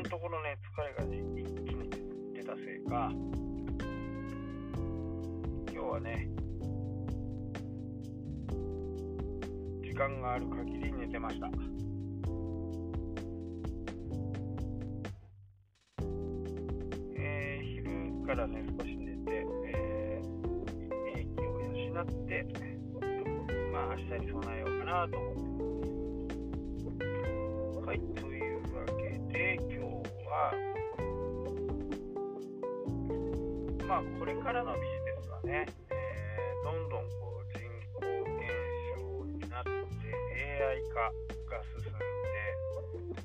このところね、疲れがね、一気に出たせいか、今日はね、時間がある限り寝てました。えー、昼からね、少し寝て、えー、免疫を養って、まあ、明日に備えようかなと思って。はい、まあ、これからのビジネスはね、えー、どんどんこう人口減少になって AI 化が進んで、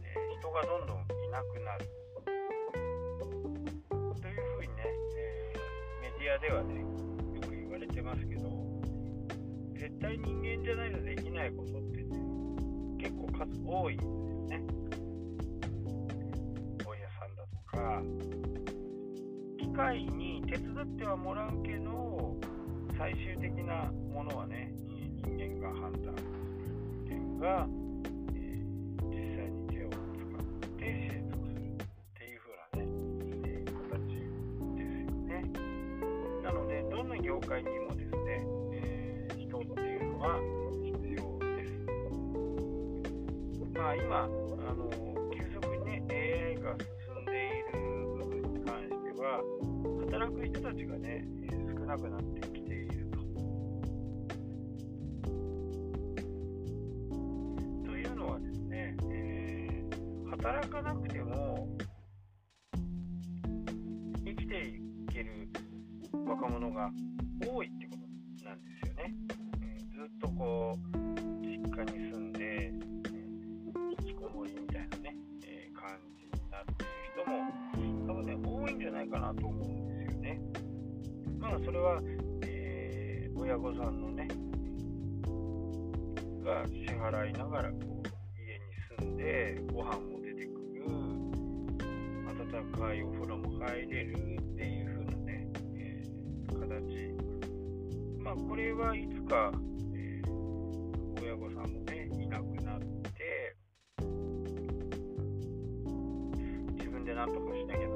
えー、人がどんどんいなくなる。というふうにね、えー、メディアではねよく言われてますけど絶対人間じゃないとできないことってね結構数多いんですよね。本屋さんだとか機械に手伝ってはもらうけど最終的なものはね人間が判断する点が、えー、実際に手を使って製造するっていう風なね、えー、形ですよね。なのでどの業界にもですね、えー、人っていうのは必要です。まあ今あの人たちがね少なくなってきていると。というのはですね、えー、働かなくても生きていける若者が多いってことなんですよね。えー、ずっとこう実家に住んで、え、引きこもりみたいなね、えー、感じになっている人も多分ね多いんじゃないかなと思うんですね。まあそれは、えー、親御さんのねが支払いながらこう家に住んでご飯も出てくる温かいお風呂も入れるっていう風なね、えー、形まあこれはいつか、えー、親御さんもねいなくなって自分で何とかしなきゃ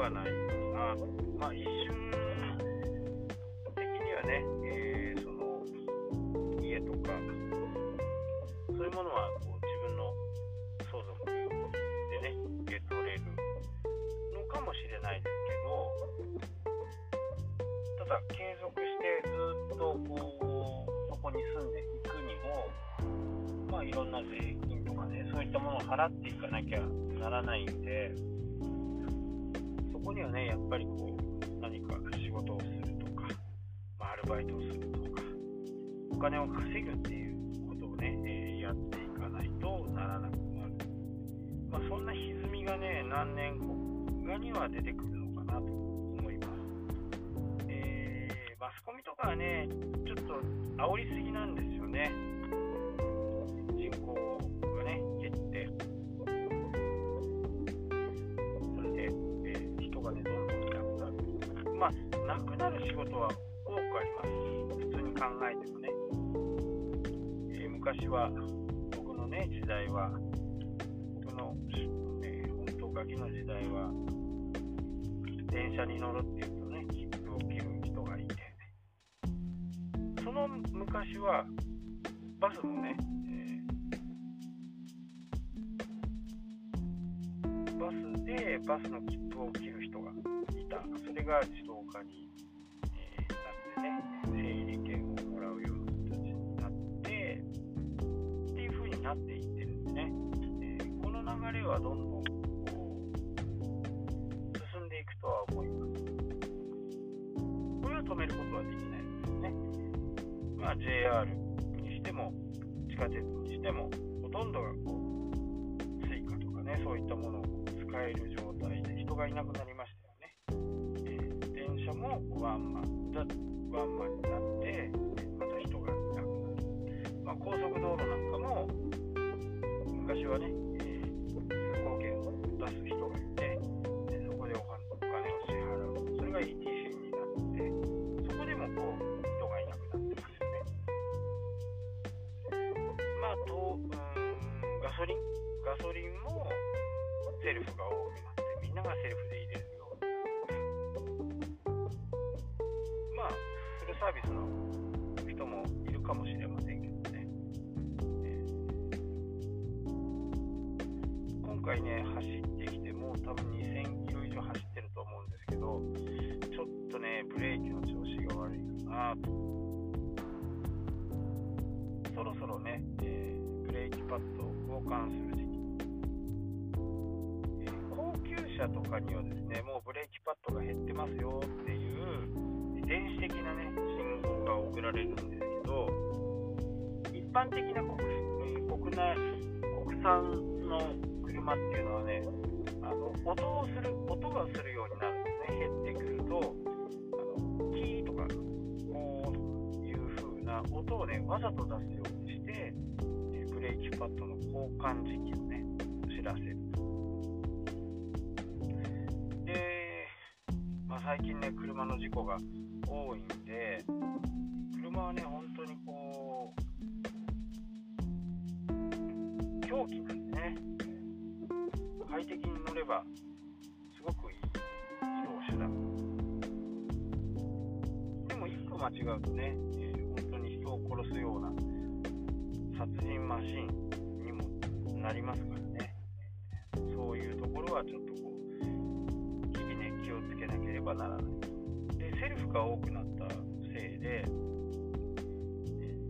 来るのではない。かなまあ一瞬的にはね、えー、その家とかそういうものはこう自分の相続でね受け取れるのかもしれないですけどただ継続してずっとこうそこに住んでいくにもまあいろんな税金とかねそういったものを払っていかなきゃならないんでこにはねやっぱりこう何か仕事をするとか、まあ、アルバイトをするとかお金を稼ぐっていうことをね、えー、やっていかないとならなくなる、まあ、そんな歪みがね何年後かには出てくるのかなと思います、えー、マスコミとかはねちょっと煽りすぎなんですよね。人口なくなる仕事は多くあります。普通に考えてもね。えー、昔は、僕のね、時代は、僕の、えー、本当ガキの時代は、電車に乗るっていうとね、切符を切る人がいて、その昔は、バスもね、えー、バスでバスの切符を切る人がいたそれが自動化に、えー、なってね整理券をもらうような形になってっていう風になっていってるんですね、えー、この流れはどんどんこう進んでいくとは思います。これは止めることはできないですよね。まあ JR にしても地下鉄にしてもほとんどがこう Suica とかねそういったものを使える状態で人がいなくなりワンマンだワンマンになってまた人がいなくなる、まあ、高速道路なんかも昔はね、サービスの人もいるかもしれませんけどね。えー今回ね、走ってきて、もう多分2000キロ以上走ってると思うんですけど、ちょっとね、ブレーキの調子が悪いかなと。そろそろね、えーブレーキパッドを交換する時期。高級車とかにはですね、もうブレーキパッドが減ってますよっていう電子的なね、信号が送られるんですけど、一般的な国,、国内国産の車っていうのはね、あの音をする音がするようになるんですね、減ってくると、あのキーとかこういう風な音をね、わざと出すようにして、ブレーキパッドの交換時期をね、知らせる。で、まあ、最近ね、車の事故が多いんで、車はね、本当にこう、狂気なんでね、快適に乗れば、すごくいい移動手段。でも、一個間違うとね、えー本当に人を殺すような殺人マシンにもなりますからね、そういうところはちょっとこう、日々ね、気をつけなければならない。セルフが多くなったせいで、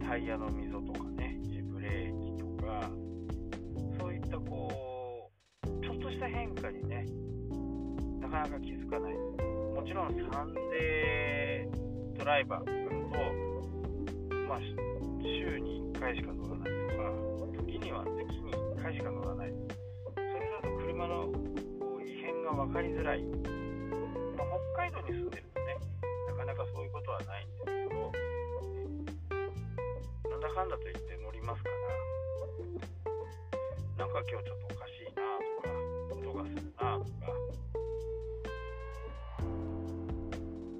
タイヤの溝とかね、ブレーキとか、そういったこう、ちょっとした変化にね、なかなか気づかない。もちろんサンデードライバーとかだと、まあ、週に1回しか乗らないとか、時には月に1回しか乗らない。それだと車のこう異変が分かりづらい。まあ、北海道に住んでる、かなかそういうことはないんですけど、なんだかんだと言って乗りますから、なんか今日ちょっとおかしいなとか、音がするなとか、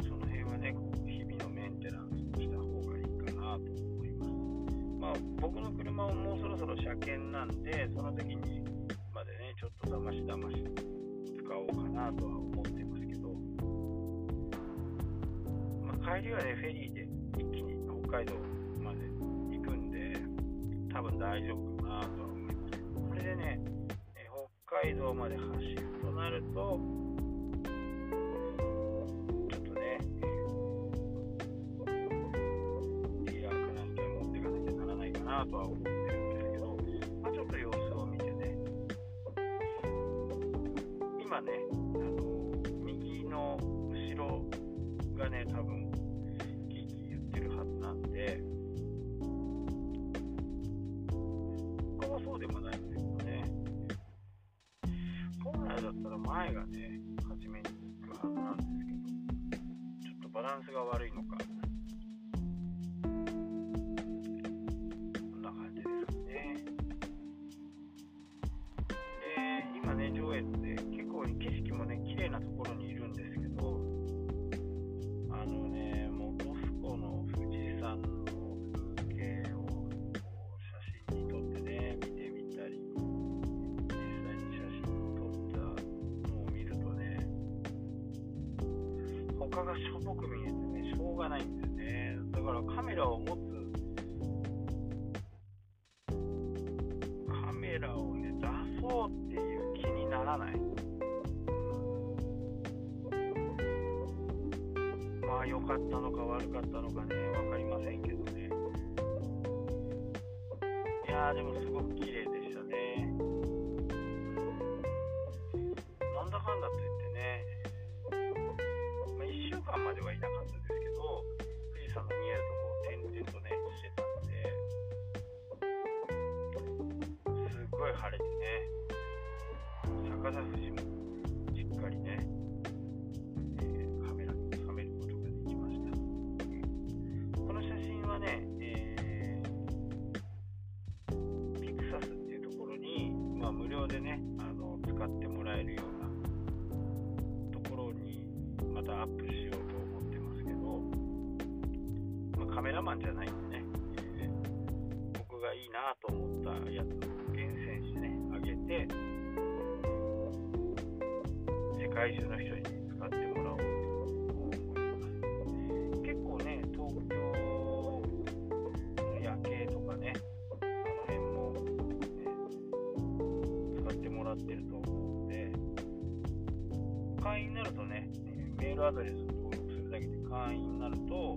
その辺はね、日々のメンテナンスをした方がいいかなと思います。まあ、僕の車ももうそろそろ車検なんで、その時にまでね、ちょっとだましだまし使おうかなとは思って帰りはね、フェリーで一気に北海道まで行くんで、多分大丈夫かなとは思います。これでね、え北海道まで走るとなると、ちょっとね、ディーラーかなんか持っていかなきゃならないかなとは思ってるんですけど、まあ、ちょっと様子を見てね、今ね、あの右の後ろがね、多分なんで、他はそうでもないんですけどね、本来だったら前がね、初めに行くはずなんですけど、ちょっとバランスが悪いのか、がしょぼく見えてね、しょうがないんですね。だからカメラを持つカメラをね、出そうっていう気にならない。まあ良かったのか悪かったのかね、わかりませんけどね。いやでもすごく綺麗い晴れてね、逆さ富士もしっかりね、えーカメラに収めることができました。この写真はね、えーピクサスっていうところに、まあ、無料でね、あの使ってもらえるようなところにまたアップしようと思ってますけど、まあ、カメラマンじゃないんでね、えー、僕がいいなと思ったやつ、て、世界中の人に使ってもらおうと思います。結構ね、東京の夜景とかね、あの辺も、ね、使ってもらってると思うので、会員になるとね、メールアドレス登録するだけで会員になると、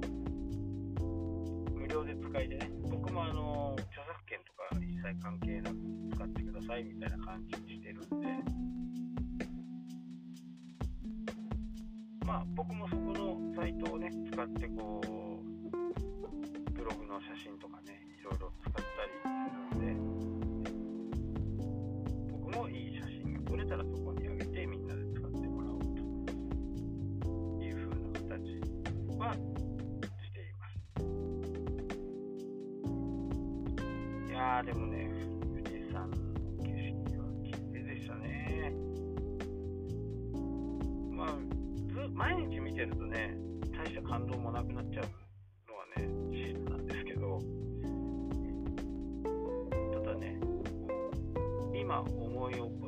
無料で使いでね、僕もあの著作権とか一切関係なく使ってくださいみたいな感じにしてるんで、まあ僕もそこのサイトをね、使ってこう、ブログの写真とかね、いろいろ使ったやーでもね、富士山の景色は綺麗でしたね。まあ、ず毎日見てるとね、大した感動もなくなっちゃうのはね、事実なんですけど、ただね、今思い起こ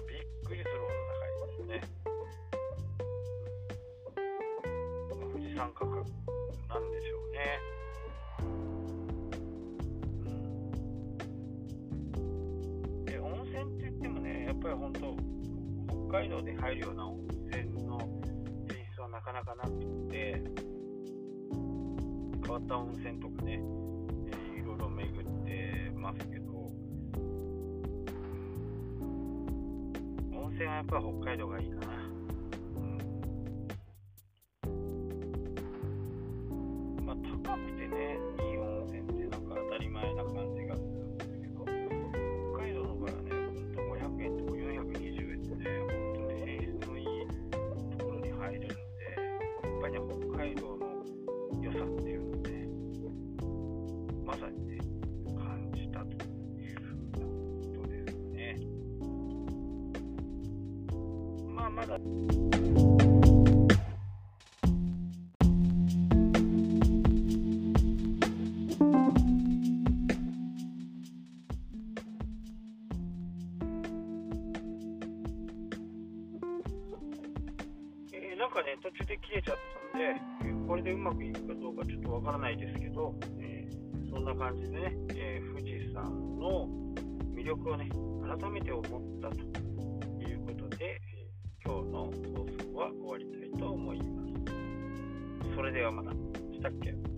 あ、びっくりするほど高いですね。富士山価格なんでしょうね。うんで温泉って言ってもね、やっぱり本当、北海道で入るような温泉の泉質はなかなかなくて、変わった温泉とかね、温泉はやっぱり北海道がいいかな。ま、だ。えーなんかね、途中で切れちゃったんで、えーこれでうまくいくかどうかちょっとわからないですけど、えーそんな感じでね、え富士山の魅力をね、改めて思ったとは終わりたいと思います。それではまた。したっけ？